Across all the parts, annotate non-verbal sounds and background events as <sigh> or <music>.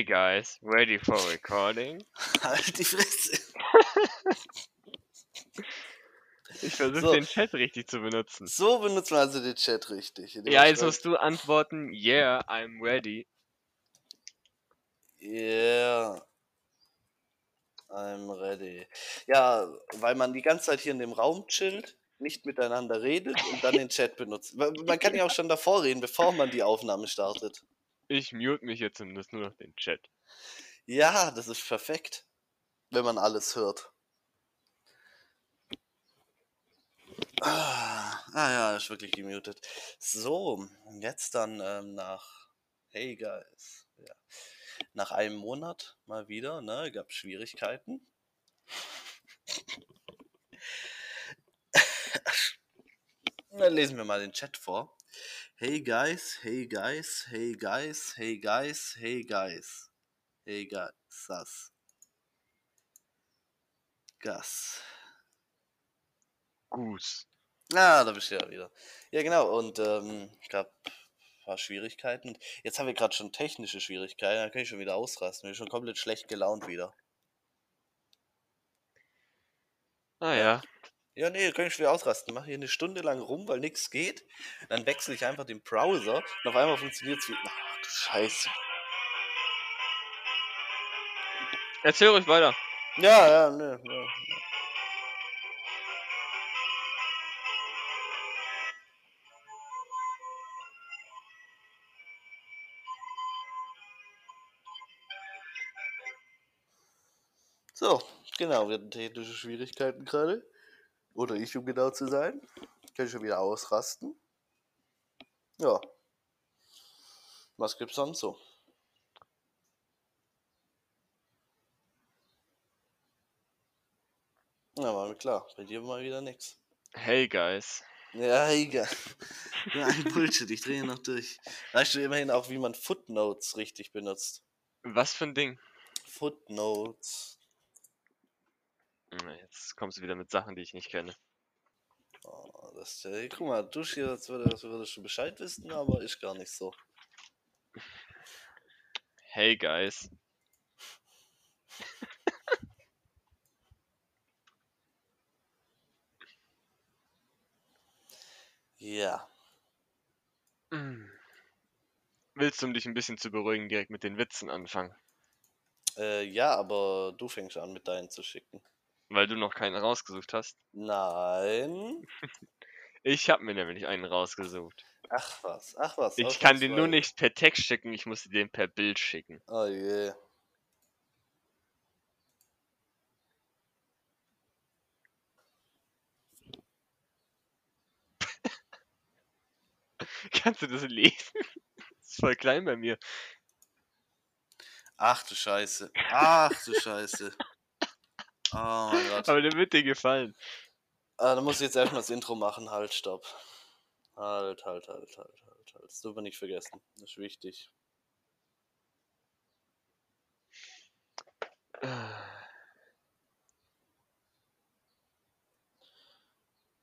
Hey guys, ready for recording? <laughs> Halt die Fresse. Ich versuche So. den Chat richtig zu benutzen. So benutzt man also den Chat richtig. Ja, jetzt musst du antworten, yeah, I'm ready. Yeah. I'm ready. Ja, weil man die ganze Zeit hier in dem Raum chillt, nicht miteinander redet und dann den Chat benutzt. Man kann ja auch schon davor reden, bevor man die Aufnahme startet. Ich mute mich jetzt nutze nur noch den Chat. Ja, das ist perfekt, wenn man alles hört. Ah, ah ja, ist wirklich gemutet. So, jetzt dann ähm, nach Hey Guys. Ja. Nach einem Monat mal wieder, ne? Gab Schwierigkeiten. <laughs> Dann lesen wir mal den Chat vor. Hey guys, hey guys, hey guys, hey guys, hey guys. Hey guys, Sass. Gas. Goose. Ah, da bist du ja wieder. Ja, genau. Und ähm, gab ein paar Schwierigkeiten. Jetzt haben wir gerade schon technische Schwierigkeiten. Da kann ich schon wieder ausrasten. Bin schon komplett schlecht gelaunt wieder. Ah ja. Nee, kann ich schon wieder ausrasten. Mach hier eine Stunde lang rum, weil nichts geht. Dann wechsle ich einfach den Browser und auf einmal funktioniert es wie. Ach du Scheiße. Erzähl ruhig weiter. Ja, ja, nee. Ja. So, genau, wir hatten technische Schwierigkeiten gerade. Oder ich, um genau zu sein. Kann ich schon wieder ausrasten. Ja. Was gibt's sonst so? Ja, war mir klar. Bei dir mal wieder nix. Hey guys. Ja, egal. <laughs> Ein Bullshit, ich drehe noch durch. Weißt du immerhin auch, wie man Footnotes richtig benutzt? Was für ein Ding? Footnotes. Jetzt kommst du wieder mit Sachen, die ich nicht kenne. Oh, das, äh, guck mal, du hier, als würde- als würdest du Bescheid wissen, aber ist gar nicht so. Hey guys. Ja. Willst du, um dich ein bisschen zu beruhigen, direkt mit den Witzen anfangen? Äh, ja, aber du fängst an mit deinen zu schicken. Weil du noch keinen rausgesucht hast? Nein. <laughs> Ich habe mir nämlich einen rausgesucht. Ach was, ach was. Ich kann den nur nicht per Text schicken, ich muss dir den per Bild schicken. Oh je. <laughs> Kannst du das lesen? Das <laughs> ist voll klein bei mir. Ach du Scheiße. Ach du Scheiße. Oh mein Gott. Aber der wird dir gefallen. Ah, dann muss ich jetzt erstmal das Intro machen. Halt, stopp. Halt, halt, halt, halt, halt, halt. Das dürfen wir nicht vergessen. Das ist wichtig.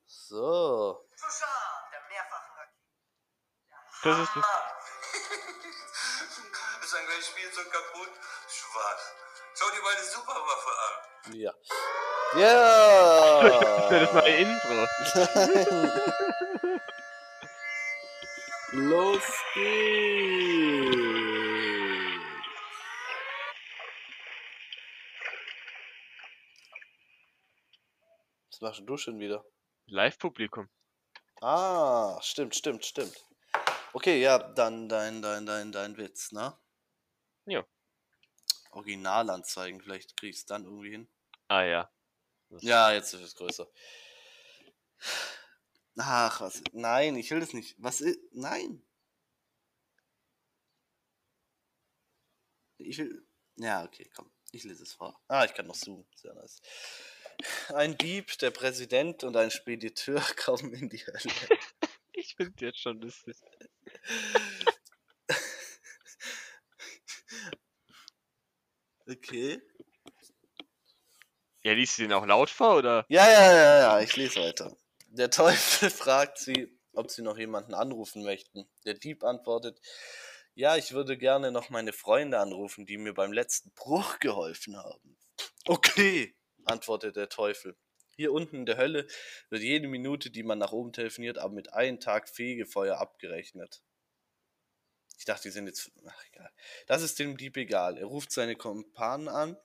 So. Das ist das. <laughs> ist ein gleich Spielzeug kaputt? Schwach. Schau dir meine Superwaffe an. Ja. Ja! Das ist das neue Intro. <laughs> Los geht's! Was machst du schon wieder? Live-Publikum. Ah, stimmt, stimmt, stimmt. Okay, ja, dann dein, dein, dein, dein Witz, ne? Ja. Originalanzeigen, vielleicht krieg ich's dann irgendwie hin. Ah ja. Das- Ja, jetzt ist es größer. Ach, was? Nein, ich will das nicht. Was ist? Nein. Ich will. Ja, okay, komm. Ich lese es vor. Ah, ich kann noch zoomen. Sehr nice. Ein Dieb, der Präsident und ein Spediteur <laughs> kommen in die Hölle. Ich finde jetzt schon lustig. Okay. Ja, liest du den auch laut vor oder? Ja, ja, ja, ja, ich lese weiter. Der Teufel <laughs> fragt sie, ob sie noch jemanden anrufen möchten. Der Dieb antwortet, ja, ich würde gerne noch meine Freunde anrufen, die mir beim letzten Bruch geholfen haben. Okay, antwortet der Teufel. Hier unten in der Hölle wird jede Minute, die man nach oben telefoniert, aber mit einem Tag Fegefeuer abgerechnet. Ich dachte, die sind jetzt. Ach, egal. Das ist dem Dieb egal. Er ruft seine Kumpanen an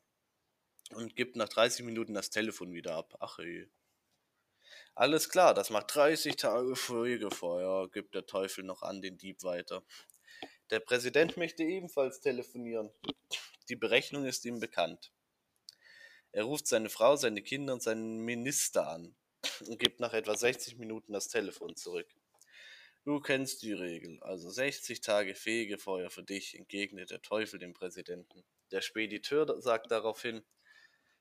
und gibt nach 30 Minuten das Telefon wieder ab. Ach ey. Alles klar, das macht 30 Tage Fegefeuer, gibt der Teufel noch an den Dieb weiter. Der Präsident möchte ebenfalls telefonieren. Die Berechnung ist ihm bekannt. Er ruft seine Frau, seine Kinder und seinen Minister an und gibt nach etwa 60 Minuten das Telefon zurück. Du kennst die Regel, also 60 Tage Fegefeuer für dich, entgegnet der Teufel dem Präsidenten. Der Spediteur sagt daraufhin,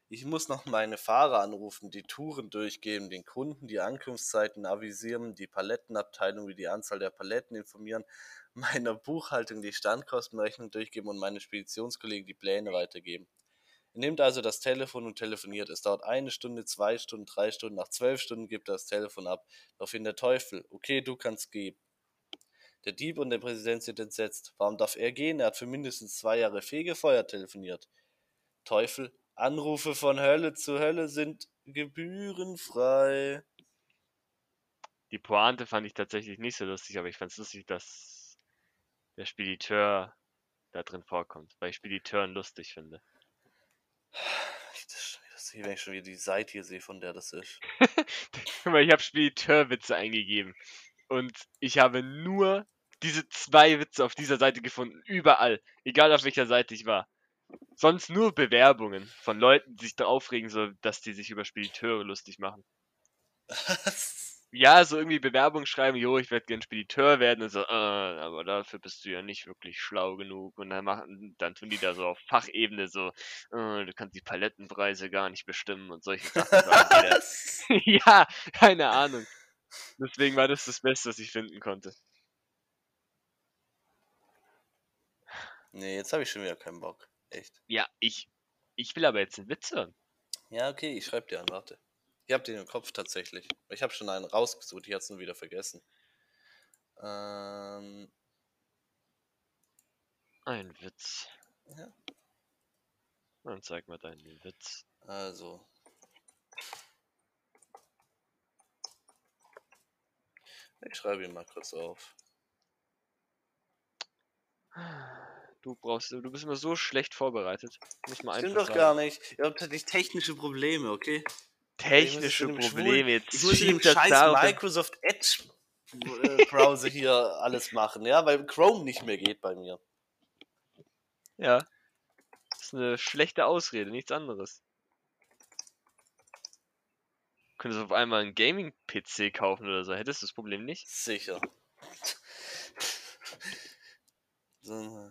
ich muss noch meine Fahrer anrufen, die Touren durchgeben, den Kunden die Ankunftszeiten avisieren, die Palettenabteilung über die Anzahl der Paletten informieren, meiner Buchhaltung die Standkostenrechnung durchgeben und meine Speditionskollegen die Pläne weitergeben. Nimmt also das Telefon und telefoniert. Es dauert eine Stunde, zwei Stunden, drei Stunden. Nach zwölf Stunden gibt er das Telefon ab. Daraufhin der Teufel. Okay, du kannst gehen. Der Dieb und der Präsident sind entsetzt. Warum darf er gehen? Er hat für mindestens zwei Jahre Fegefeuer telefoniert. Teufel. Anrufe von Hölle zu Hölle sind gebührenfrei. Die Pointe fand ich tatsächlich nicht so lustig, aber ich fand es lustig, dass der Spediteur da drin vorkommt, weil ich Spediteuren lustig finde. Ich, das, das wenn ich schon wieder die Seite hier sehe, von der das ist. <laughs> Ich habe Spediteurwitze eingegeben und ich habe nur diese zwei Witze auf dieser Seite gefunden, überall, egal auf welcher Seite ich war. Sonst nur Bewerbungen von Leuten, die sich da aufregen, so dass die sich über Spediteure lustig machen. <laughs> <laughs> Ja, so irgendwie Bewerbung schreiben, jo, ich werde gern Spediteur werden und so, äh, aber dafür bist du ja nicht wirklich schlau genug. Und dann machen, dann tun die da so auf Fachebene so, äh, du kannst die Palettenpreise gar nicht bestimmen und solche Sachen. <laughs> <laughs> ja, keine Ahnung. Deswegen war das das Beste, was ich finden konnte. nee, jetzt habe ich schon wieder keinen Bock. Echt. Ja, ich, ich will aber jetzt einen Witz hören. Ja, okay, ich schreibe dir an, warte. Ich habe den im Kopf tatsächlich. Ich habe schon einen rausgesucht, ich hatte es nur wieder vergessen. Ähm, Ein Witz. Ja. Dann zeig mal deinen Witz. also. Ich schreibe ihn mal kurz auf. Du brauchst, du bist immer so schlecht vorbereitet. Muss man Stimmt doch gar sagen. nicht. Ihr habt tatsächlich technische Probleme, okay? Technische Probleme. schwulen- Jetzt Ich muss in dem scheiß Microsoft Edge äh, <laughs> Browser hier alles machen, ja, weil Chrome nicht mehr geht bei mir. Ja. Das ist eine schlechte Ausrede, nichts anderes. Könntest du auf einmal einen Gaming-PC kaufen oder so, hättest du das Problem nicht? Sicher. <laughs> so,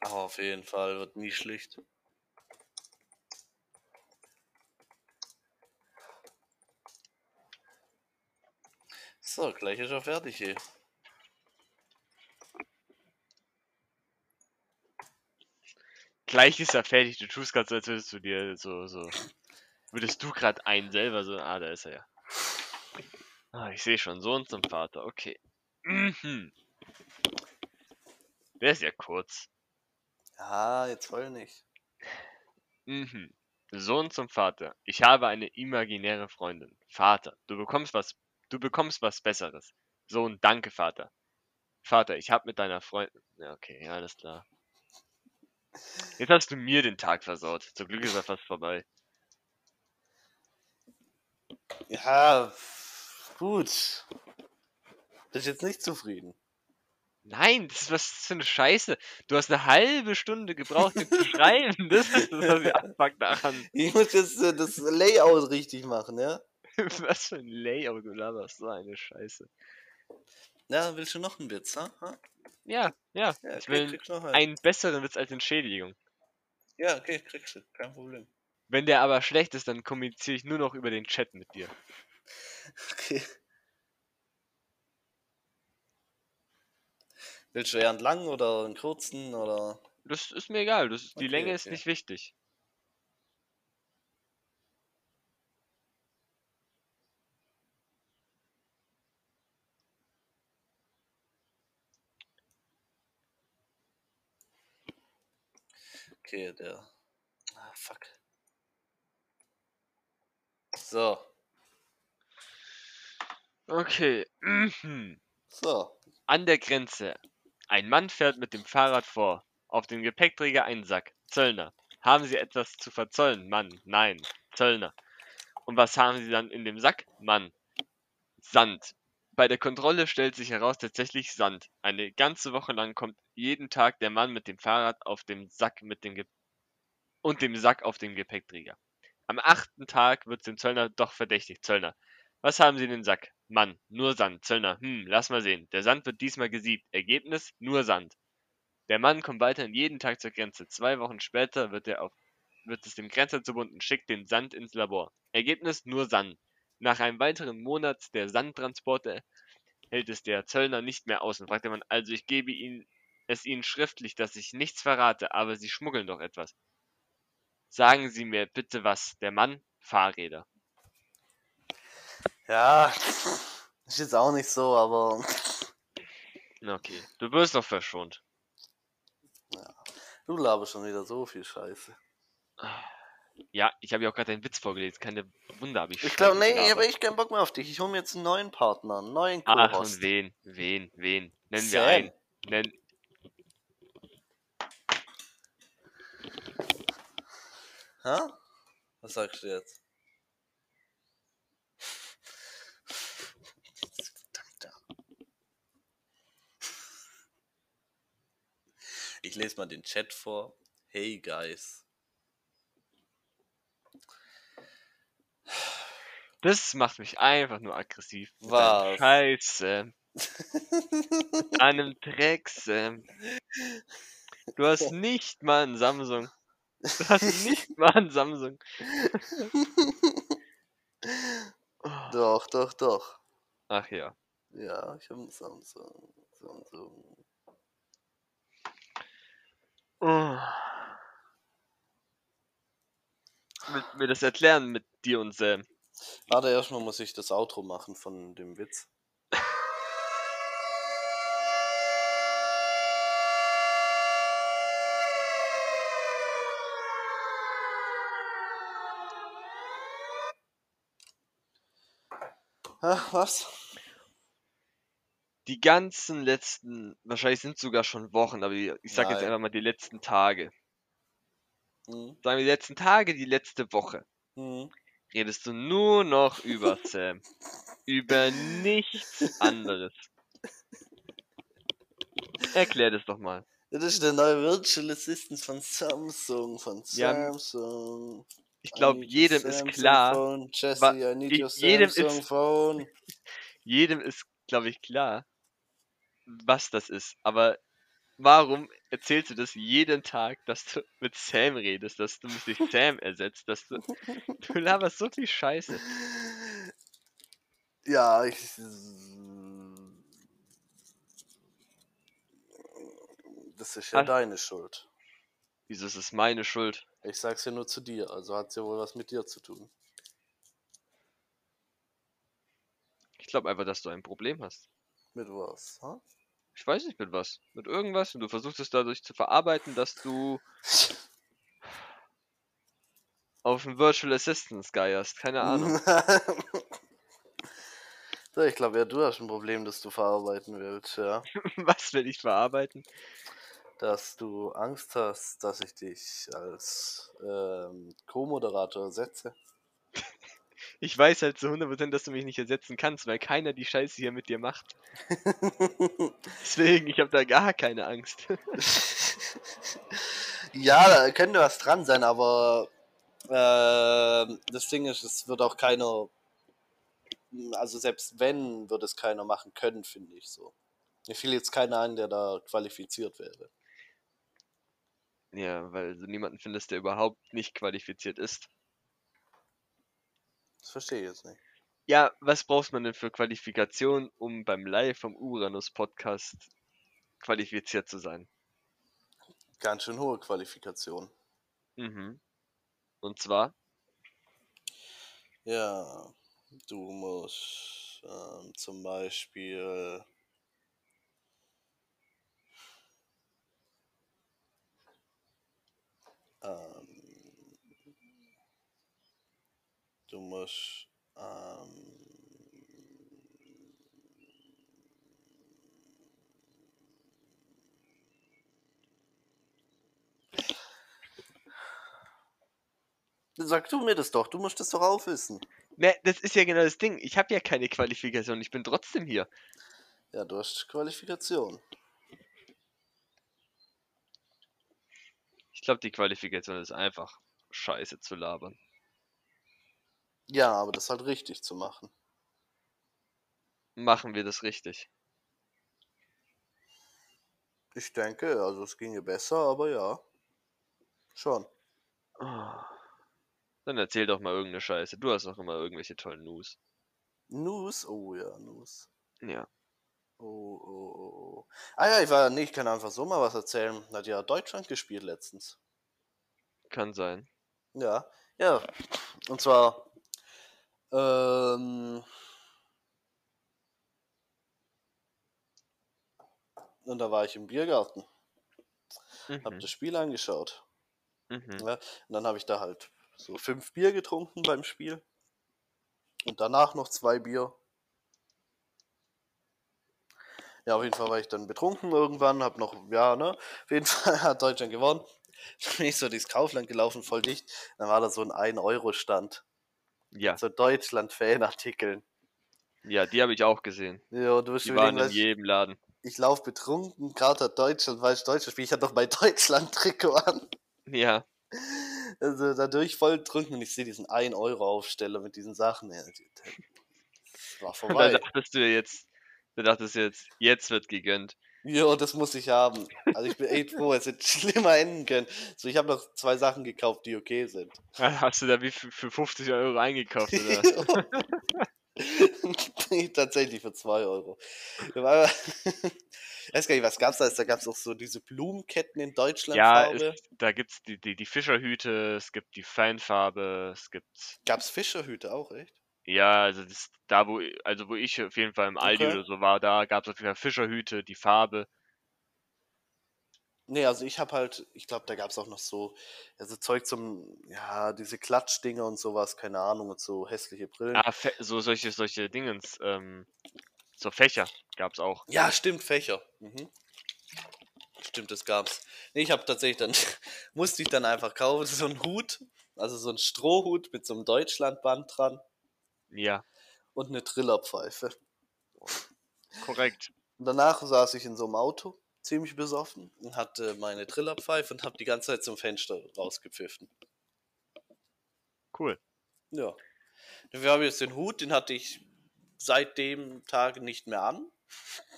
Auf jeden Fall wird nie schlicht. So, gleich ist er fertig hier. Gleich ist er fertig. Du tust gerade so, als würdest du dir so, so. Würdest du gerade einen selber so. Ah, da ist er ja. Ah, ich sehe schon. Sohn zum Vater. Okay. Mhm. Der ist ja kurz. Ja, jetzt voll nicht. Mhm. Sohn zum Vater. Ich habe eine imaginäre Freundin. Vater, du bekommst was, du bekommst was Besseres. Sohn, danke, Vater. Vater, ich habe mit deiner Freundin. Ja, okay, ja, alles klar. Jetzt hast du mir den Tag versaut. Zum Glück ist er fast vorbei. Ja, gut. Bist jetzt nicht zufrieden. Nein, das ist was für eine Scheiße. Du hast eine halbe Stunde gebraucht, den zu schreiben. Das ist das, was ich abfuckt daran. <laughs> Ich muss jetzt äh, das Layout richtig machen, ja? <laughs> Was für ein Layout, du laberst so eine Scheiße. Ja, willst du noch einen Witz, ha? ha? Ja, ja. Ja, ich will einen besseren Witz als Entschädigung. Ja, okay, kriegst du, kein Problem. Wenn der aber schlecht ist, dann kommuniziere ich nur noch über den Chat mit dir. Okay. Willst du eher einen langen oder einen kurzen oder? Das ist mir egal. Das, die Okay, Länge ist okay. nicht wichtig. Okay, der. Ah, fuck. So, Okay. <clears throat> So. An der Grenze. Ein Mann fährt mit dem Fahrrad vor. Auf dem Gepäckträger ein Sack. Zöllner. Haben Sie etwas zu verzollen? Mann. Nein. Zöllner. Und was haben Sie dann in dem Sack? Mann. Sand. Bei der Kontrolle stellt sich heraus tatsächlich Sand. Eine ganze Woche lang kommt jeden Tag der Mann mit dem Fahrrad auf dem Sack mit dem Ge und dem Sack auf dem Gepäckträger. Am achten Tag wird dem Zöllner doch verdächtig. Zöllner. Was haben Sie in den Sack? Mann, nur Sand. Zöllner, hm, lass mal sehen. Der Sand wird diesmal gesiebt. Ergebnis, nur Sand. Der Mann kommt weiterhin jeden Tag zur Grenze. Zwei Wochen später wird, er auf, wird es dem Grenzer zubunden und schickt den Sand ins Labor. Ergebnis, nur Sand. Nach einem weiteren Monat der Sandtransporte hält es der Zöllner nicht mehr aus und fragt der Mann, also ich gebe Ihnen, es Ihnen schriftlich, dass ich nichts verrate, aber Sie schmuggeln doch etwas. Sagen Sie mir bitte was. Der Mann, Fahrräder. Ja, <laughs> ist jetzt auch nicht so, aber <laughs> Okay, du wirst doch verschont. du laberst schon wieder so viel Scheiße. Ja, ich habe ja auch gerade deinen Witz vorgelesen. Keine Wunder, habe ich Ich glaube, nee, ich habe echt keinen Bock mehr auf dich. Ich hole mir jetzt einen neuen Partner, einen neuen Ach, Co-Host. und wen? Wen? Wen? Nennen Sam. wir einen. Nenn. Ha? Was sagst du jetzt? Ich lese mal den Chat vor. Hey guys. Das macht mich einfach nur aggressiv. Was? Scheiße. An <laughs> einem Dreck, Sam. Du hast nicht mal ein Samsung. Du hast nicht <laughs> mal ein Samsung. <laughs> Doch, doch, doch. Ach ja. Ja, ich habe einen Samsung. Samsung. Willst mir das erklären mit dir und Sam? Warte, erstmal muss ich das Outro machen von dem Witz. Ach, was? Die ganzen letzten, wahrscheinlich sind es sogar schon Wochen, aber die, ich sag jetzt Nein. einfach mal die letzten Tage. Hm, Sagen wir die letzten Tage, die letzte Woche. hm. redest du nur noch über Sam. über nichts anderes. Erklär das doch mal. Das ist der neue Virtual Assistant von Samsung. Von Ja, Samsung. Ich I glaube, jedem ist klar, Phone. Jesse, wa- I need i- your jedem Samsung ist- Phone. <laughs> jedem ist, glaube ich, klar, was das ist. Aber warum erzählst du das jeden Tag, dass du mit Sam redest, dass du mich durch Sam ersetzt, dass du, <laughs> du laberst so viel Scheiße. Ja, ich. Das ist ja Hast- deine Schuld. Wieso ist es meine Schuld? Ich sag's ja nur zu dir, also hat's ja wohl was mit dir zu tun. Ich glaube einfach, dass du ein Problem hast. Mit was? Ha? Ich weiß nicht mit was. Mit irgendwas und du versuchst es dadurch zu verarbeiten, dass du auf einen Virtual Assistant geierst. Keine Ahnung. <laughs> so, ich glaube, ja, du hast ein Problem, das du verarbeiten willst, ja. <laughs> was will ich verarbeiten? Dass du Angst hast, dass ich dich als ähm, Co-Moderator setze. Ich weiß halt zu 100%, dass du mich nicht ersetzen kannst, weil keiner die Scheiße hier mit dir macht. <laughs> Deswegen, ich habe da gar keine Angst. <laughs> ja, da könnte was dran sein, aber äh, das Ding ist, es wird auch keiner, also selbst wenn, wird es keiner machen können, finde ich so. Mir fiel jetzt keiner ein, der da qualifiziert wäre. Ja, weil du niemanden findest, der überhaupt nicht qualifiziert ist. Das verstehe ich jetzt nicht. Ja, was braucht man denn für Qualifikation, um beim Live vom Uranus Podcast qualifiziert zu sein? Ganz schön hohe Qualifikation. Mhm. Und zwar? Ja, du musst ähm, zum Beispiel ähm, du musst ähm, Sag du mir das doch, du musst das doch auch wissen. Ne, das ist ja genau das Ding. Ich habe ja keine Qualifikation, ich bin trotzdem hier. Ja, du hast Qualifikation. Ich glaube, die Qualifikation ist einfach Scheiße zu labern. Ja, aber das halt richtig zu machen. Machen wir das richtig. Ich denke, also es ginge besser, aber ja. Schon. Ah. Dann erzähl doch mal irgendeine Scheiße. Du hast doch immer irgendwelche tollen News. News? Oh ja, News. Ja. Oh, oh, oh, oh. Ah ja, ich war, nee, ich kann einfach so mal was erzählen. Hat ja Deutschland gespielt letztens. Kann sein. Ja, ja. Und zwar, ähm, und da war ich im Biergarten. Hab Mhm. das Spiel angeschaut. Mhm. Ja, und dann habe ich da halt so fünf Bier getrunken beim Spiel. Und danach noch zwei Bier. Ja, auf jeden Fall war ich dann betrunken irgendwann, hab noch, ja, ne, auf jeden <laughs> Fall hat Deutschland gewonnen. Bin ich so durchs Kaufland gelaufen, voll dicht. Dann war da so ein 1-Euro-Stand. Ja, So Deutschland-Fanartikeln. ja, die habe ich auch gesehen. Ja, du Die schon waren in jedem Laden. ich laufe betrunken, hat Deutschland, weil ich Deutschland spiele. Ich hatte doch mein <laughs> Deutschland-Trikot an. Ja, Also dadurch voll betrunken und ich sehe diesen 1-Euro-Aufsteller mit diesen Sachen. Ja, das war und <laughs> da vorbei. dachtest du jetzt, du dachtest jetzt, jetzt wird gegönnt. Jo, das muss ich haben. Also ich bin echt froh, es hätte <laughs> schlimmer enden können. So, ich habe noch zwei Sachen gekauft, die okay sind. <laughs> Hast du da wie für, für 50 Euro eingekauft oder? <laughs> nee, tatsächlich für 2 Euro. Ich weiß gar nicht, was gab's da? Da gab's auch so diese Blumenketten in Deutschland. ja, es, da gibt's die, die, die Fischerhüte, es gibt die Fanfarbe, es gibt Gab's Fischerhüte auch, echt? Ja, also das, da wo, also wo ich auf jeden Fall im Aldi Okay. oder so war, da gab es auf jeden Fall Fischerhüte, die Farbe. Nee, also ich habe halt, ich glaube, da gab's auch noch so, ja, so Zeug zum, ja, diese Klatschdinger und sowas, keine Ahnung, und so hässliche Brillen. Ah, Fe so solche, solche Dingens, ähm, so Fächer gab's auch. Ja, stimmt, Fächer. Mhm. Stimmt, das gab's. Nee, ich habe tatsächlich dann, <laughs> musste ich dann einfach kaufen, so einen Hut, also so einen Strohhut mit so einem Deutschlandband dran Ja, und eine Trillerpfeife. korrekt. Und danach saß ich in so einem Auto, ziemlich besoffen, und hatte meine Trillerpfeife und habe die ganze Zeit zum Fenster rausgepfiffen. Cool. Ja. Wir haben jetzt den Hut, den hatte ich seit dem Tag nicht mehr an.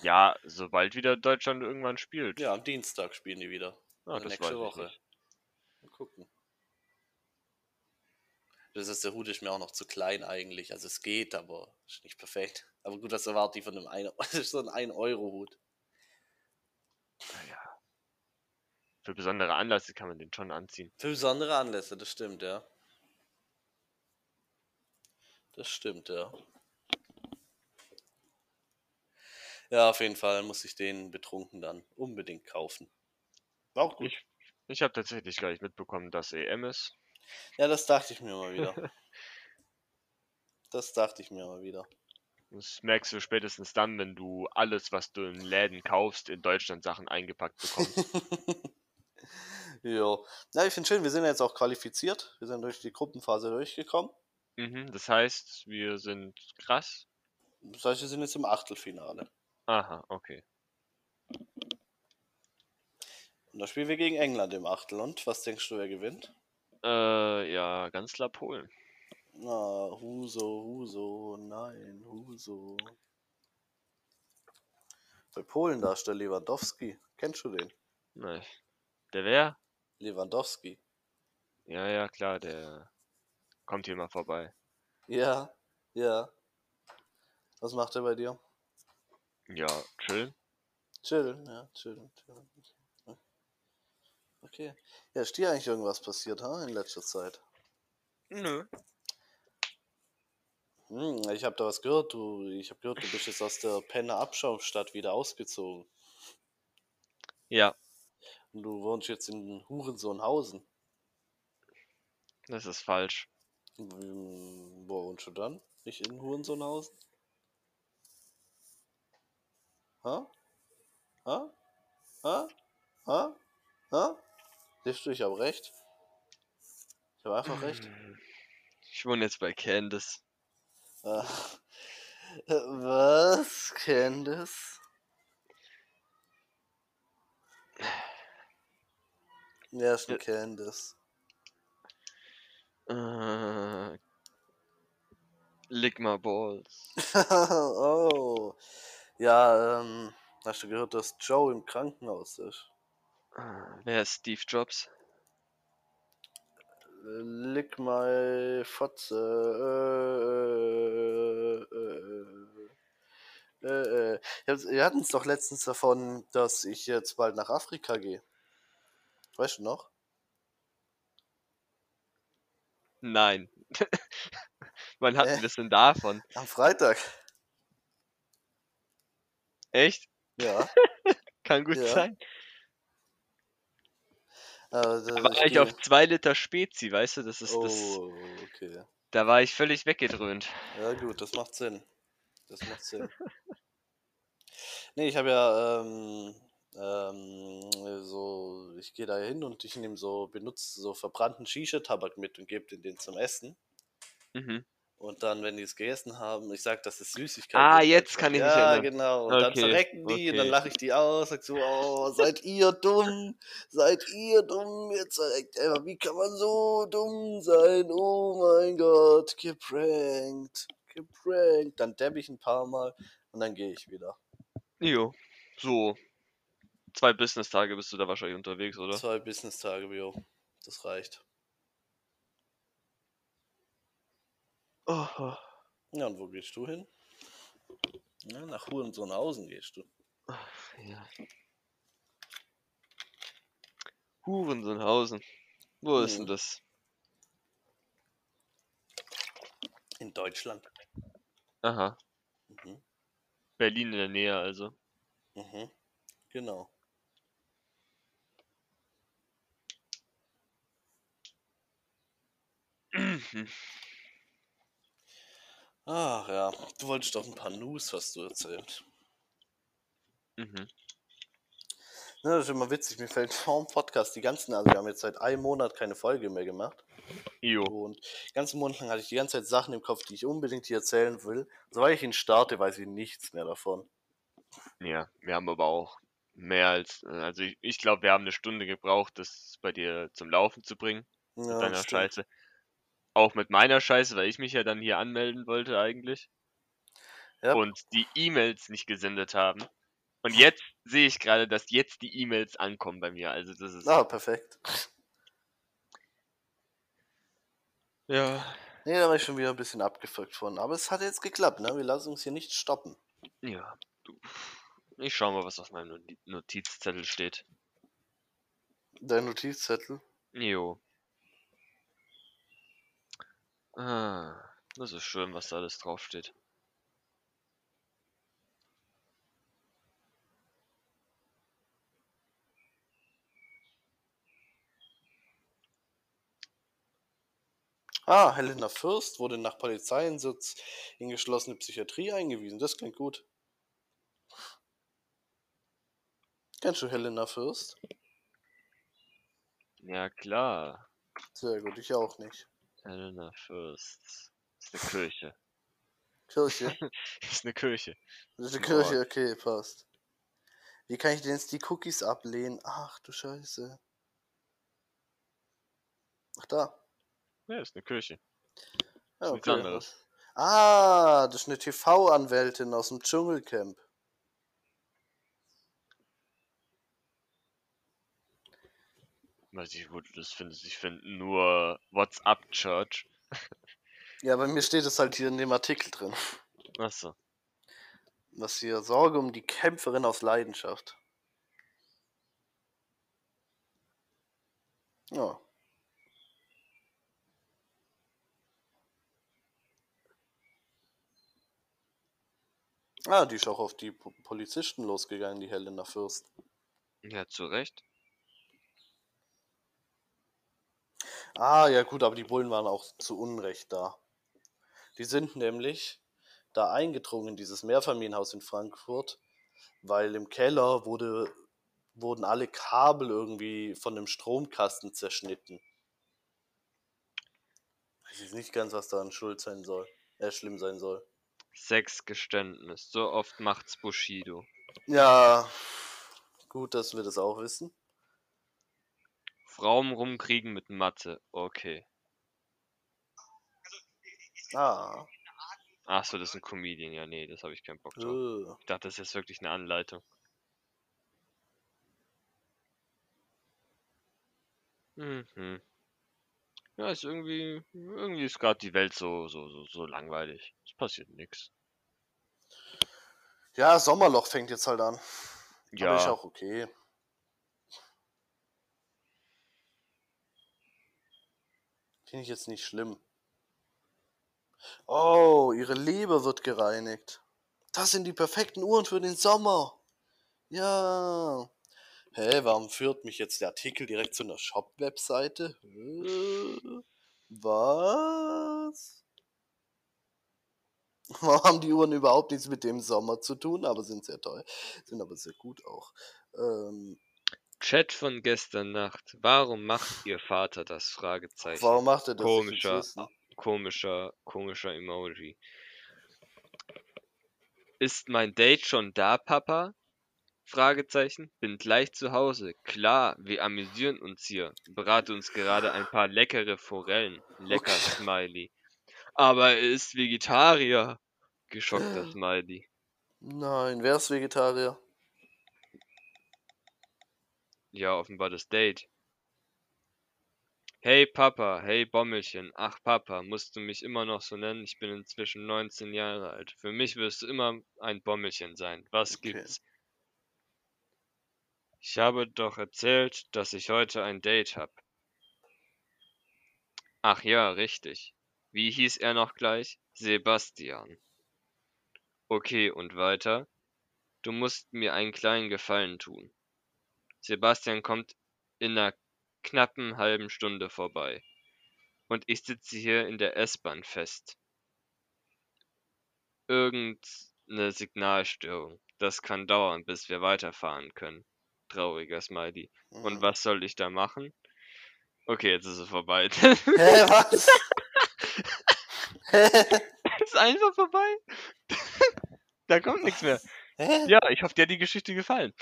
Ja, sobald wieder Deutschland irgendwann spielt. Ja, am Dienstag spielen die wieder. Ah, nächste Woche. nicht. Mal gucken. Das ist der Hut ist mir auch noch zu klein eigentlich. Also es geht, aber ist nicht perfekt. Aber gut, was erwarte ich von einem 1 <laughs> Das ist so ein 1-Euro-Hut. Naja. Für besondere Anlässe kann man den schon anziehen. Für besondere Anlässe, das stimmt, ja. Das stimmt, ja. Ja, auf jeden Fall muss ich den betrunken dann unbedingt kaufen. War auch gut. Ich, ich habe tatsächlich gar nicht mitbekommen, dass EM ist. Ja, das dachte ich mir mal wieder. <laughs> das dachte ich mir mal wieder. Das merkst du spätestens dann, wenn du alles, was du in Läden kaufst, in Deutschland Sachen eingepackt bekommst. <laughs> jo. Ja, ich finde schön, wir sind jetzt auch qualifiziert. Wir sind durch die Gruppenphase durchgekommen. Mhm, das heißt, wir sind krass. Das heißt, wir sind jetzt im Achtelfinale. Aha, okay. Und da spielen wir gegen England im Achtel. Und was denkst du, wer gewinnt? Äh, ja, ganz klar Polen. Na, Huso, Huso, nein, Huso. Bei Polen da ist der Lewandowski. Kennst du den? Nein. Der wer? Lewandowski. Ja, ja, klar, der kommt hier mal vorbei. Ja, ja. Was macht er bei dir? Ja, chill. Chillen, ja, chillen, chillen. Okay. Ja, ist dir eigentlich irgendwas passiert, ha, in letzter Zeit? Nö. Hm, ich habe da was gehört, du. Ich habe gehört, du bist jetzt aus der Penner Abschaumstadt wieder ausgezogen. Ja, Und du wohnst jetzt in Hurensohnhausen. das ist falsch. Hm, Wo wohnst du dann? Nicht in Hurensohnhausen? Ha? Ha? Ha? Ha? Ha? Siehst du, ich habe recht. Ich habe einfach recht. Ich wohne jetzt bei Candice. Ah. Was? Candice? Wer ist Ja. Candice? Äh, lick my balls. <laughs> oh. Ja, ähm, hast du gehört, dass Joe im Krankenhaus ist? Äh, Wer ist Steve Jobs? Lick my Fotze. Äh, äh, äh, äh, äh. Wir hatten es doch letztens davon, dass ich jetzt bald nach Afrika gehe. Weißt du noch? Nein. <laughs> Wann hatten wir das denn davon? Am Freitag. Echt? Ja. <laughs> Kann gut Ja. sein. Da war ich auf zwei Liter Spezi, weißt du? Das ist das. Oh, okay. Da war ich völlig weggedröhnt. Ja, gut, das macht Sinn. Das macht Sinn. <laughs> nee, ich habe ja ähm, ähm, so, ich gehe da hin und ich nehme so, benutze so verbrannten Shisha-Tabak mit und gebe den zum Essen. Mhm. Und dann, wenn die es gegessen haben, ich sag, das ist Süßigkeit. Ah, jetzt kann ich mich Ja, erinnern. genau. Und dann Okay, verrecken die und dann okay. lache ich die aus, sag so, oh, seid ihr dumm, seid ihr dumm, jetzt verreckt einfach, wie kann man so dumm sein? Oh mein Gott, geprankt, geprankt. Dann dab ich ein paar Mal und dann gehe ich wieder. Jo. So. Zwei Business-Tage bist du da wahrscheinlich unterwegs, oder? Zwei Business-Tage, Bio. Das reicht. Oh, oh. Ja, und wo gehst du hin? Ja, nach Hurensohnhausen gehst du. Ja. Hurensohnhausen. Wo ist denn das? In Deutschland. Aha. Mhm. Berlin in der Nähe also. Mhm. Genau. <clears throat> Ach ja, du wolltest doch ein paar News, was du erzählt. Mhm. Ja, das ist immer witzig, mir fällt vorm Podcast die ganzen, also wir haben jetzt seit einem Monat keine Folge mehr gemacht. Jo. Und den ganzen Monat lang hatte ich die ganze Zeit Sachen im Kopf, die ich unbedingt hier erzählen will. Sobald ich ihn starte, weiß ich nichts mehr davon. Ja, wir haben aber auch mehr als, also ich, ich glaube, wir haben eine Stunde gebraucht, das bei dir zum Laufen zu bringen, mit Ja, deiner stimmt. Scheiße. Auch mit meiner Scheiße, weil ich mich ja dann hier anmelden wollte eigentlich. Ja. Und die E-Mails nicht gesendet haben. Und jetzt sehe ich gerade, dass jetzt die E-Mails ankommen bei mir. Also das ist. Ah, perfekt. Ja. Nee, da war ich schon wieder ein bisschen abgefuckt von. Aber es hat jetzt geklappt, ne? Wir lassen uns hier nicht stoppen. Ja. Du. Ich schau mal, was auf meinem Noti- Notizzettel steht. Dein Notizzettel. Jo. Ah, das ist schön, was da alles draufsteht. Ah, Helena Fürst wurde nach Polizeieinsatz in geschlossene Psychiatrie eingewiesen. Das klingt gut. Kennst du Helena Fürst? Ja, klar. Sehr gut, ich auch nicht. Helena Fürst. Ist eine Kirche. Kirche. <laughs> Ist eine Kirche. Das ist eine Ein Kirche, okay, passt. Wie kann ich denn jetzt die Cookies ablehnen? Ach du Scheiße. Ach da. Ja, ist eine Kirche. Ja, nichts okay. anderes. Ah, das ist eine TV-Anwältin aus dem Dschungelcamp. Ich, du das findest. Ich finde nur WhatsApp Church. Ja, bei mir steht es halt hier in dem Artikel drin. Achso. Was hier Sorge um die Kämpferin aus Leidenschaft. Ja. Ah, die ist auch auf die Po- Polizisten losgegangen, die Helena Fürst. Ja, zu Recht. Ah, ja gut, aber die Bullen waren auch zu Unrecht da. Die sind nämlich da eingedrungen in dieses Mehrfamilienhaus in Frankfurt, weil im Keller wurde, wurden alle Kabel irgendwie von dem Stromkasten zerschnitten. Ich weiß nicht ganz, was da an Schuld sein soll. Äh, schlimm sein soll. Sexgeständnis. So oft macht's Bushido. Ja, gut, dass wir das auch wissen. Frauen rumkriegen mit Mathe. Okay. Ah, Achso, das ist ein Comedian. Ja, nee, das habe ich keinen Bock drauf. Ich dachte, das ist jetzt wirklich eine Anleitung. Mhm. Ja, ist irgendwie, irgendwie ist gerade die Welt so, so, so, so langweilig. Es passiert nichts. ja, Sommerloch fängt jetzt halt an. Aber ist Ja, auch okay. Finde ich jetzt nicht schlimm. Oh, ihre Leber wird gereinigt. Das sind die perfekten Uhren für den Sommer. Ja. Hä, warum führt mich jetzt der Artikel direkt zu einer Shop-Webseite? Was? Warum haben die Uhren überhaupt nichts mit dem Sommer zu tun, aber sind sehr teuer. Sind aber sehr gut auch. Ähm, Chat von gestern Nacht. Warum macht ihr Vater das? Fragezeichen. warum macht er das? Komischer, komischer, komischer Emoji. Ist mein Date schon da, Papa? Fragezeichen. Bin gleich zu Hause. Klar, wir amüsieren uns hier. Berate uns gerade ein paar leckere Forellen. Lecker Okay. Smiley. Aber er ist Vegetarier. Geschockter Smiley. Nein, wer ist Vegetarier? Ja, offenbar das Date. Hey Papa, hey Bommelchen. Ach Papa, musst du mich immer noch so nennen? Ich bin inzwischen 19 Jahre alt. Für mich wirst du immer ein Bommelchen sein. Was Okay. gibt's? Ich habe doch erzählt, dass ich heute ein Date hab. Ach ja, richtig. Wie hieß er noch gleich? Sebastian. Okay, und weiter? Du musst mir einen kleinen Gefallen tun. Sebastian kommt in einer knappen halben Stunde vorbei. Und ich sitze hier in der S-Bahn fest. Irgendeine Signalstörung. Das kann dauern, bis wir weiterfahren können. Trauriger Smiley. Und Hm. was soll ich da machen? Okay, jetzt ist es vorbei. <laughs> <laughs> Hä, was? Hä? <laughs> ist einfach vorbei. da kommt nichts mehr. Ja, ich hoffe, dir hat die Geschichte gefallen.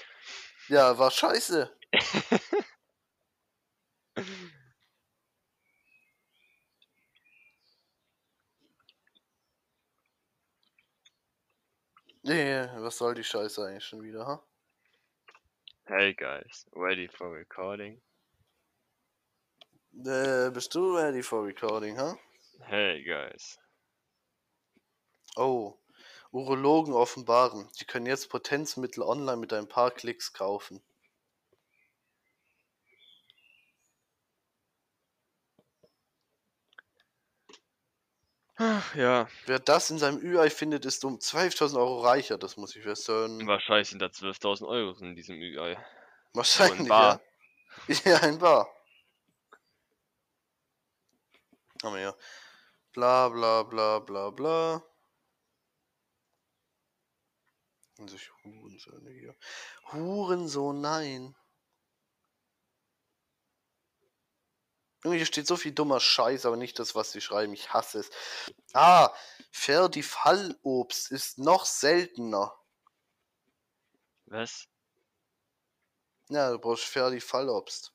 Ja, war scheiße. <laughs> Nee, was soll die Scheiße eigentlich schon wieder, ha? Hey guys, ready for recording? Äh, bist du ready for recording, ha? Hey guys. Oh, Urologen offenbaren. Sie können jetzt Potenzmittel online mit ein paar Klicks kaufen. Ach, ja, Wer das in seinem Ü-Ei findet, ist um 12.000 Euro reicher, das muss ich feststellen. wahrscheinlich sind da 12.000 Euro in diesem Ü-Ei. Wahrscheinlich, bar. ja. <laughs> Ja, ein Bar. Haben wir ja. Bla bla bla bla bla. Und sich Hurensöhne hier. Hurensohn, nein. Hier steht so viel dummer Scheiß, aber nicht das, was sie schreiben. Ich hasse es. Ah, Fallobst ist noch seltener. Was? Ja, du brauchst Fallobst.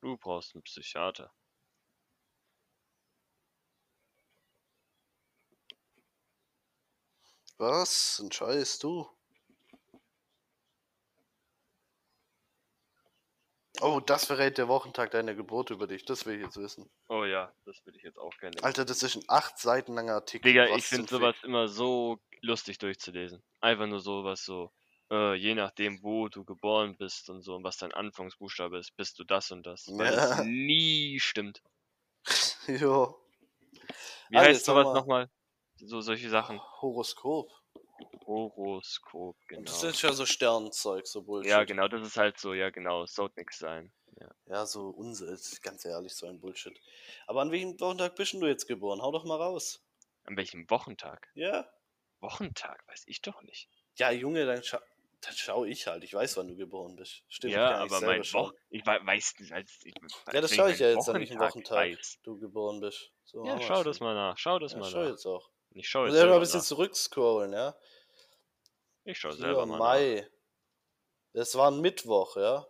Du brauchst einen Psychiater. Was? Entscheidest du? Oh, das verrät der Wochentag deiner Geburt über dich. Das will ich jetzt wissen. Oh ja, das würde ich jetzt auch gerne. Alter, das ist ein acht Seiten langer Artikel. Digga, ich finde sowas immer so lustig durchzulesen. Einfach nur sowas so, äh, je nachdem, wo du geboren bist und so und was dein Anfangsbuchstabe ist, bist du das und das. Weil Ja. das nie stimmt. <laughs> Jo. Wie Also, heißt sag sowas mal- nochmal? So solche Sachen. Horoskop. Horoskop, genau. Das ist ja so Sternzeug, so Bullshit. Ja, genau, das ist halt so, ja genau, es sollte nix sein. Ja, so Unsinn, ganz ehrlich, so ein Bullshit. Aber an welchem Wochentag bist du jetzt geboren? Hau doch mal raus. An welchem Wochentag? Ja? Wochentag, weiß ich doch nicht. Ja, Junge, dann, scha dann schau ich halt. Ich weiß, wann du geboren bist. Stimmt, ja, aber mein. Woch... Ich wei- weiß nicht, als ich... Ja, das schaue ich ja jetzt, an welchem Wochentag weiß. du geboren bist. So, Ja, schau das mal nach, schau das Ja, mal schau nach. jetzt auch. Ich schau Muss jetzt ja mal selber ein bisschen nach. zurückscrollen, ja? Ich schau Hier, selber mal nach. Mai. Das war ein Mittwoch, ja?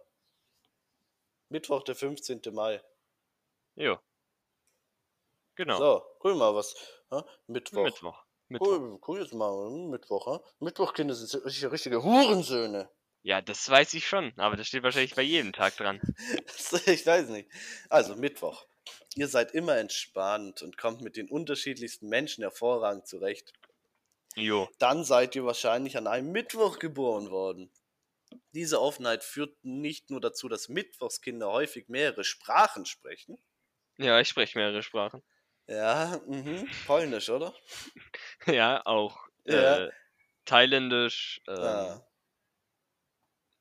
Mittwoch, der 15. Mai. Jo. Genau, So, guck mal, was. hä? Mittwoch. Mittwoch. Mittwoch. Guck, guck jetzt mal, hm, Mittwoch, hä? Mittwochkinder sind richtige, richtige Hurensöhne. Ja, das weiß ich schon, aber das steht wahrscheinlich bei jedem Tag dran. <laughs> ich weiß nicht. Also, Mittwoch. Ihr seid immer entspannt und kommt mit den unterschiedlichsten Menschen hervorragend zurecht. Jo. Dann seid ihr wahrscheinlich an einem Mittwoch geboren worden. Diese Offenheit führt nicht nur dazu, dass Mittwochskinder häufig mehrere Sprachen sprechen. Ja, ich spreche mehrere Sprachen. Ja, mhm. Polnisch, oder? <laughs> ja, auch. Ja. Äh, Thailändisch, ähm, Ja.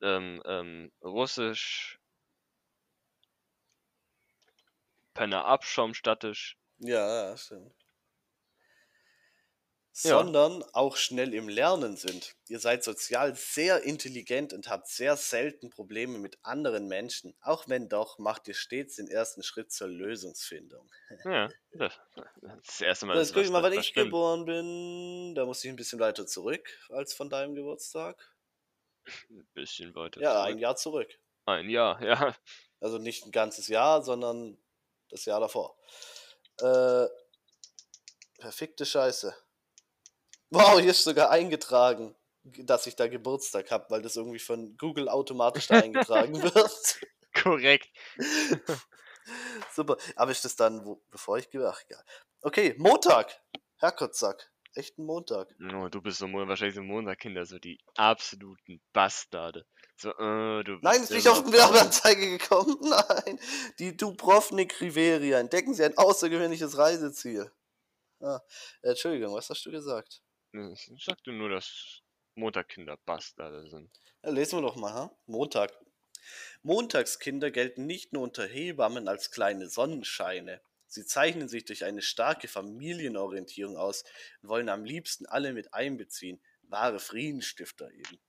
ähm, ähm, Russisch, Penner Abschaumstattisch. Ja, ja, stimmt. Ja. Sondern auch schnell im Lernen sind. Ihr seid sozial sehr intelligent und habt sehr selten Probleme mit anderen Menschen. Auch wenn doch, macht ihr stets den ersten Schritt zur Lösungsfindung. Ja, <laughs> das, das erste Mal. Jetzt dass guck ich mal, wann ich stimmt. geboren bin. Da muss ich ein bisschen weiter zurück als von deinem Geburtstag. Ein bisschen weiter. Ja, zurück. ein Jahr zurück. Ein Jahr, <laughs> ja. Also nicht ein ganzes Jahr, sondern das Jahr davor. Äh, verfickte Scheiße. Wow, hier ist sogar eingetragen, dass ich da Geburtstag habe, weil das irgendwie von Google automatisch da eingetragen <laughs> wird. Korrekt. <laughs> Super. Aber ist das dann, wo, bevor ich gehe? Ach, egal. Okay, Montag. Herrgottsack. Echt ein Montag. Oh, du bist so wahrscheinlich so Montagkinder, so die absoluten Bastarde. So, äh, Nein, ist nicht auf die. Werbeanzeige gekommen. <laughs> Nein. Die Dubrovnik Riviera. Entdecken Sie ein außergewöhnliches Reiseziel. Ah, Entschuldigung, was hast du gesagt? Ich sagte nur, dass Montagkinder Bastarde sind. Ja, lesen wir doch mal, ha? Montag. Montagskinder gelten nicht nur unter Hebammen als kleine Sonnenscheine. Sie zeichnen sich durch eine starke Familienorientierung aus und wollen am liebsten alle mit einbeziehen. Wahre Friedensstifter eben.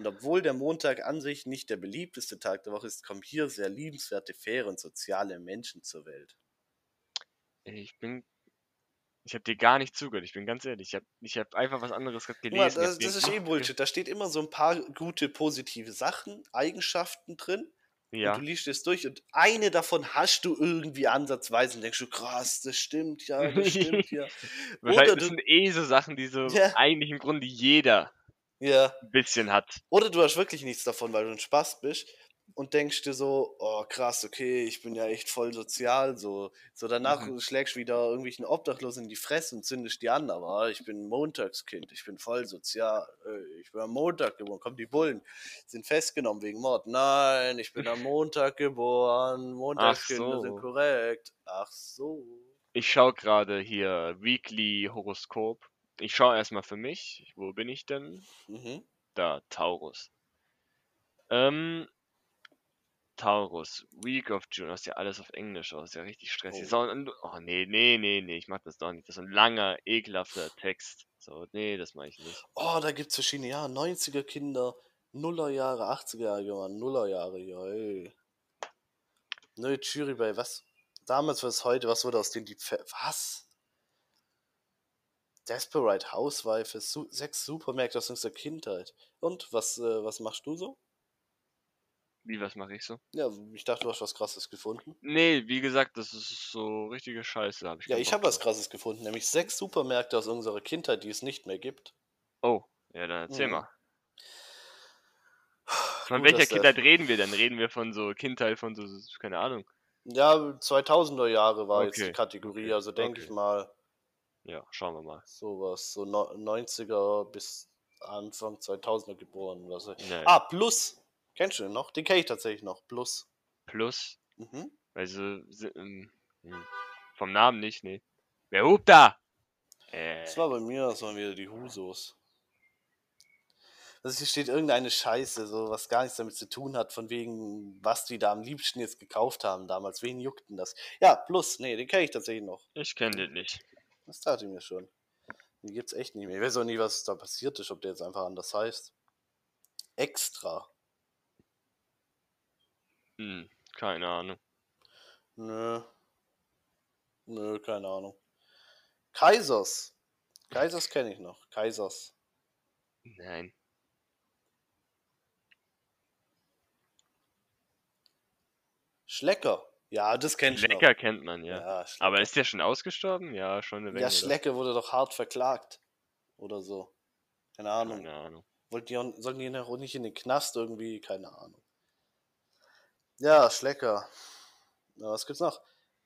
Und obwohl der Montag an sich nicht der beliebteste Tag der Woche ist, kommen hier sehr liebenswerte, faire und soziale Menschen zur Welt. Ich bin. Ich habe dir gar nicht zugehört, ich bin ganz ehrlich. Ich habe ich hab einfach was anderes gerade gelesen. ich das, das ist eh Bullshit. Da steht immer so ein paar gute, positive Sachen, Eigenschaften drin. Und Ja, du liest es durch und eine davon hast du irgendwie ansatzweise und denkst du, krass, das stimmt ja, das <laughs> stimmt ja. Oder das du, sind eh so Sachen, die so Ja. eigentlich im Grunde jeder ja. ein bisschen hat. Oder du hast wirklich nichts davon, weil du ein Spaß bist und denkst dir so, oh krass, okay, ich bin ja echt voll sozial. So, so danach Mhm. schlägst du wieder irgendwelchen Obdachlosen in die Fresse und zündest die an, aber ich bin ein Montagskind, ich bin voll sozial. Ey, Ich bin am Montag geboren, kommen die Bullen, sind festgenommen wegen Mord. Nein, ich bin am Montag geboren, <laughs> Montagskinder sind so. korrekt. Ach so. Ich schaue gerade hier Weekly Horoskop. Ich schaue erstmal für mich. Wo bin ich denn? Mhm. Da, Taurus. Ähm, Taurus, Week of June, das ist ja alles auf Englisch aus, ja richtig stressig. Oh. Und, oh nee, nee, nee, nee, ich mach das doch nicht. Das ist ein langer, ekelhafter Text. So, nee, das mache ich nicht. Oh, da gibt es verschiedene Jahre. 90er Kinder, Nullerjahre, 80er Jahre, Mann, Nullerjahre, ja, ey. Neue Jury bei was? Damals was heute, was wurde aus denen die Pfe Was? Desperate Housewife, su sechs Supermärkte aus unserer Kindheit. Und was, äh, was machst du so? Wie, was mache ich so? Ja, ich dachte, du hast was krasses gefunden. Nee, wie gesagt, das ist so richtige Scheiße. Hab ich Ja, ich habe was krasses gefunden, nämlich sechs Supermärkte aus unserer Kindheit, die es nicht mehr gibt. Oh, ja, dann erzähl Mhm. mal. Von welcher Kindheit reden wir denn? Reden wir von so Kindheit von so, keine Ahnung. Ja, 2000er Jahre war jetzt die Okay, Kategorie, okay, also denke ich okay. mal Ja, schauen wir mal. sowas, so no 90er bis Anfang 2000er geboren. Was Ja, Ah, Plus. Kennst du den noch? Den kenne ich tatsächlich noch. Plus. Plus, Mhm. also ähm, hm, vom Namen nicht, nee. Wer hupt da? Äh, Das war bei mir, das waren wieder die Husos. Also hier steht irgendeine Scheiße, so was gar nichts damit zu tun hat, von wegen, was die da am liebsten jetzt gekauft haben damals. Wen juckt denn das? Ja, Plus, nee, den kenne ich tatsächlich noch. ich kenne den nicht. Das dachte ich mir schon. Den gibt's echt nicht mehr. Ich weiß auch nicht, was da passiert ist, ob der jetzt einfach anders heißt. Extra. Hm, keine Ahnung. Nö. Nö, keine Ahnung. Kaisers. Kaisers kenne ich noch. Kaisers. Nein. Schlecker. Ja, das kennst du noch. Schlecker kennt man, ja. Ja. Aber ist der schon ausgestorben? Ja, schon eine Weile. Ja? Schlecke wurde doch hart verklagt. Oder so. Keine Ahnung. Keine Ahnung. Wollten die auch, sollen die noch nicht in den Knast irgendwie? Keine Ahnung. Ja, Schlecker. Ja, was gibt's noch?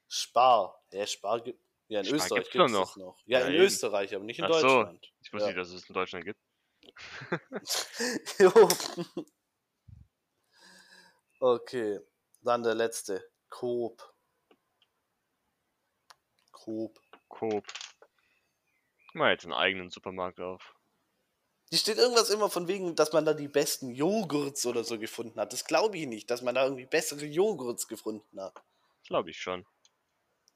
Spar. Ja, Spar gibt. Ja, in Spar Österreich gibt's gibt's das noch. Ja, Ja, in eben. Österreich, aber nicht in Ach so. Deutschland. Ich wusste Ja. nicht, dass es in Deutschland gibt. <laughs> Jo. <laughs> okay, dann der letzte. Coop. Coop. Coop. Mal jetzt einen eigenen Supermarkt auf. Hier steht irgendwas immer von wegen, dass man da die besten Joghurts oder so gefunden hat. Das glaube ich nicht, dass man da irgendwie bessere Joghurts gefunden hat. Glaube ich schon.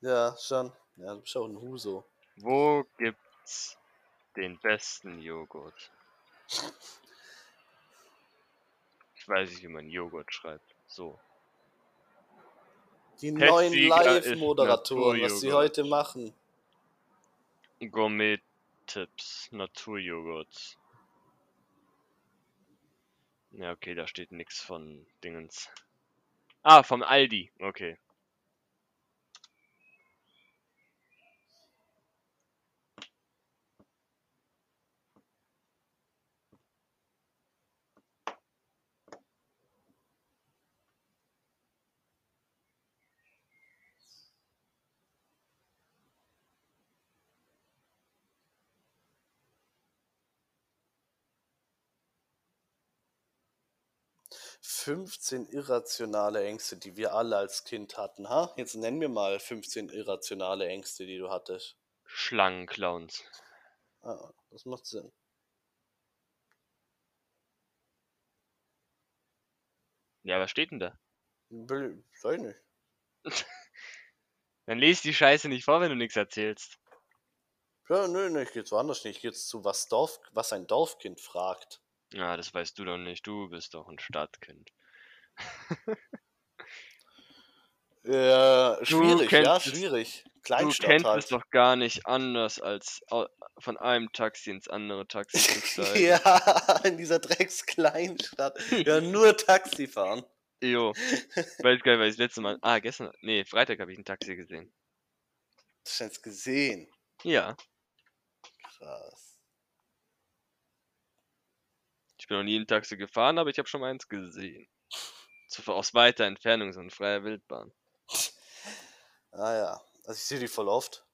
Ja, schon. Ja, du bist auch ein Huso. Wo gibt's den besten Joghurt? Ich weiß nicht, wie man Joghurt schreibt. So. Die neuen Live-Moderatoren, was sie heute machen. Gourmet-Tipps. Naturjoghurt. Ja, okay, da steht nichts von Dingens. Ah, vom Aldi. Okay. Fünfzehn irrationale Ängste, die wir alle als Kind hatten. Ha? Jetzt nenn mir mal 15 irrationale Ängste, die du hattest. Schlangenclowns. Ah, das macht Sinn. Ja, was steht denn da? Will, weiß ich nicht. <laughs> Dann lese die Scheiße nicht vor, wenn du nichts erzählst. Ja, nö, nö, ich geh jetzt woanders nicht. Ich geh jetzt zu, was, Dorf, was ein Dorfkind fragt. Ja, das weißt du doch nicht. Du bist doch ein Stadtkind. Äh, schwierig, kennst ja, es- schwierig. Du Kleinstadt kennst halt. es doch gar nicht anders, als von einem Taxi ins andere Taxi zu <laughs> steigen. ja, in dieser Dreckskleinstadt. Ja, nur Taxi fahren. Jo. <laughs> Weiß gar nicht, weil ich das letzte Mal. Ah, gestern. Nee, Freitag habe ich ein Taxi gesehen. Das hast du jetzt gesehen. Ja. Krass. Ich bin noch nie ein Taxi gefahren, aber ich habe schon mal eins gesehen. Zu, aus weiter Entfernung, so eine freie Wildbahn. Ah ja. Also ich sehe die voll oft.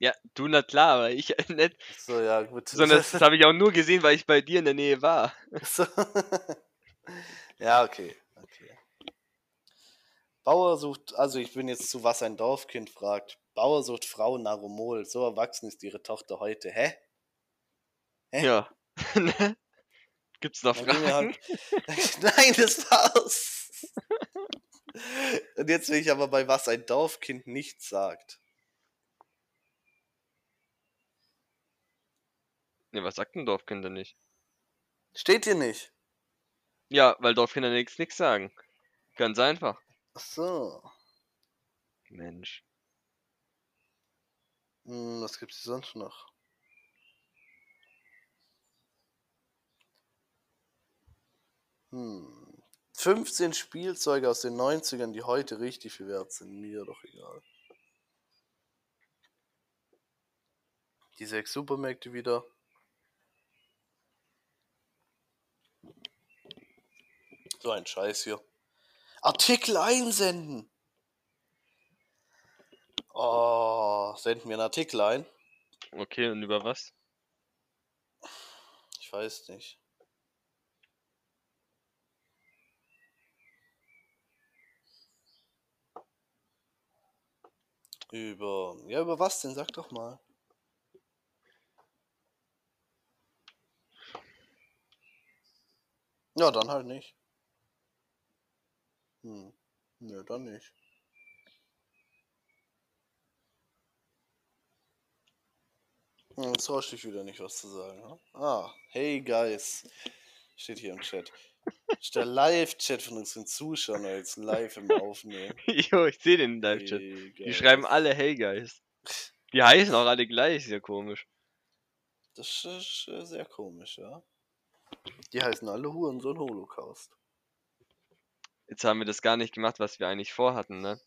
Ja, du na klar, aber ich nicht. So, ja, gut. Sondern das habe ich auch nur gesehen, weil ich bei dir in der Nähe war. So. <laughs> ja, okay. okay. Bauer sucht, also ich bin jetzt zu was ein Dorfkind fragt. Bauer sucht Frau nach Romol. So erwachsen ist ihre Tochter heute. Hä? Hä? Ja. <laughs> Gibt's wir Fragen? <laughs> Nein, das war's. Und jetzt will ich aber bei was ein Dorfkind nichts sagt. Ne, was sagt ein Dorfkind denn nicht? Steht hier nicht. Ja, weil Dorfkinder nichts nix sagen. Ganz einfach. Ach so. Mensch. Hm, was gibt's hier sonst noch? Hm. 15 Spielzeuge aus den 90ern, die heute richtig viel wert sind. Mir doch egal. Die sechs Supermärkte wieder. So ein Scheiß hier. Artikel einsenden. Oh, senden mir einen Artikel ein. Okay, und über was? Ich weiß nicht. Über. Ja, über was denn? Sag doch mal. Ja, dann halt nicht. Hm. Nö, dann nicht. Hm, Jetzt traust dich wieder nicht, was zu sagen. Ne? Ah, hey guys. Steht hier im Chat. Ist der Live-Chat von unseren Zuschauern jetzt live im Aufnehmen. <laughs> jo, ich sehe den Live-Chat. Hey, Die schreiben alle Hey Guys. Die heißen auch alle gleich, ja komisch. Das ist äh, sehr komisch, ja. Die heißen alle Hurensohn Holocaust. Jetzt haben wir das gar nicht gemacht, was wir eigentlich vorhatten, ne?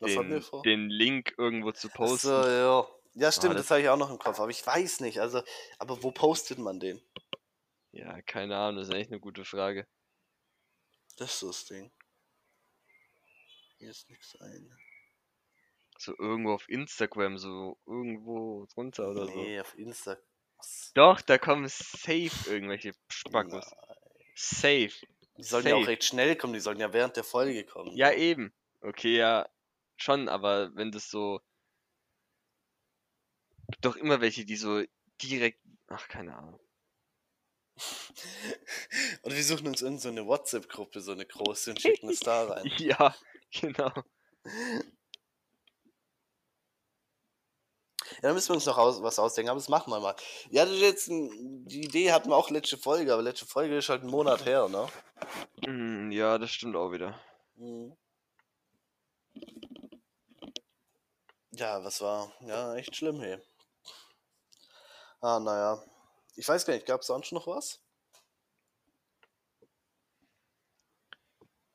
Was den, haben wir vor? den Link irgendwo zu posten. So, ja. Ja, stimmt, das- das habe ich auch noch im Kopf. Aber ich weiß nicht, also, aber wo postet man den? Ja, keine Ahnung, das ist echt eine gute Frage. Das ist das Ding. Hier ist nichts ein. So irgendwo auf Instagram, so irgendwo drunter oder so. Nee, auf Insta. Was? Doch, da kommen safe irgendwelche Spackos. Safe. Die sollen ja auch Safe. recht schnell kommen, die sollen ja während der Folge kommen. Ja, eben. Okay, ja, schon, aber wenn das so. Doch immer welche, die so direkt. Ach, keine Ahnung. <laughs> Und wir suchen uns irgendeine so eine WhatsApp-Gruppe, so eine große, und schicken es da rein. <laughs> Ja, genau. Ja, dann müssen wir uns noch aus, was ausdenken, aber das machen wir mal. Ja, das ist jetzt ein, die Idee hatten wir auch letzte Folge, aber letzte Folge ist halt ein Monat her, ne? Mm, ja, das stimmt auch wieder. Mhm. Ja, was war? Ja, echt schlimm, hey. Ah, naja. Ich weiß gar nicht, gab es sonst noch was?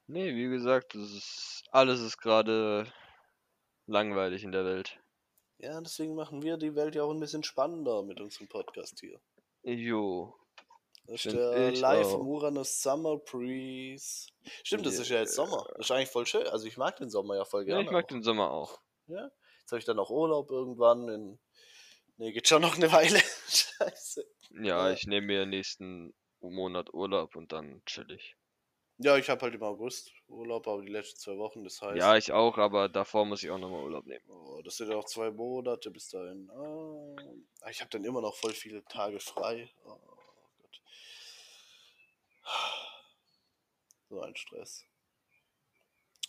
Nee, wie gesagt, ist, alles ist gerade langweilig in der Welt. Ja, deswegen machen wir die Welt ja auch ein bisschen spannender mit unserem Podcast hier. Jo. Das ist der Live auch. Uranus Summer Breeze. Stimmt, das ist ja jetzt Sommer. Das ist eigentlich voll schön. Also ich mag den Sommer ja voll Ja, gerne. ich mag auch. den Sommer auch. Ja? Jetzt habe ich dann auch Urlaub irgendwann in. Ne, geht schon noch eine Weile. <laughs> Scheiße. Ja, Ja. ich nehme mir nächsten Monat Urlaub und dann chill ich. Ja, ich habe halt im August Urlaub, aber die letzten zwei Wochen, das heißt. Ja, ich auch, aber davor muss ich auch nochmal Urlaub nehmen. Oh, das sind ja auch zwei Monate bis dahin. Ah, ich habe dann immer noch voll viele Tage frei. Oh Gott. So ein Stress.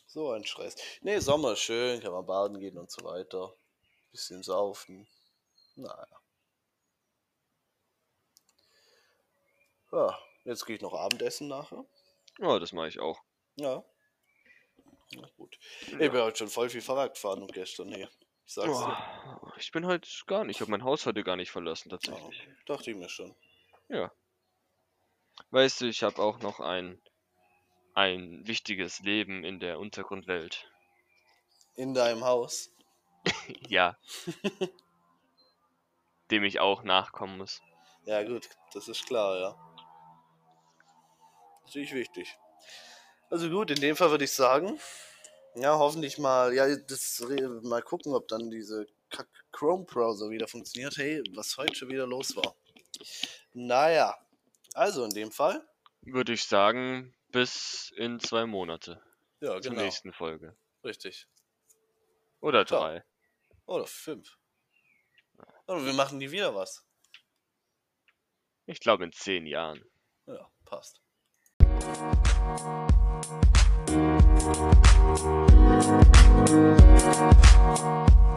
So ein Stress. Nee, Sommer ist schön, kann man baden gehen und so weiter. Bisschen saufen. Naja. Ja, jetzt gehe ich noch Abendessen nachher. Ja, das mache ich auch. Ja. Na gut. Ich bin heute schon voll viel Fahrrad gefahren und gestern hier. Ich sag's dir. Oh, ich bin heute gar nicht, ich habe mein Haus heute gar nicht verlassen Ja, tatsächlich. dachte ich mir schon. Weißt du, ich habe auch noch ein ein wichtiges Leben in der Untergrundwelt. In deinem Haus. <laughs> Ja. <laughs> Dem ich auch nachkommen muss. Ja, gut, das ist klar, ja. Natürlich wichtig. Also gut, in dem Fall würde ich sagen, ja, hoffentlich mal, ja, das mal gucken, ob dann diese Kack Chrome Browser wieder funktioniert. Hey, was heute schon wieder los war. Naja, also in dem Fall, Würde ich sagen, bis in zwei Monate ja, zur genau, nächsten Folge. richtig. Oder Ciao. drei. Oder fünf. Oder wir machen nie wieder was. Ich glaube in zehn Jahren. Ja, passt. Thank you.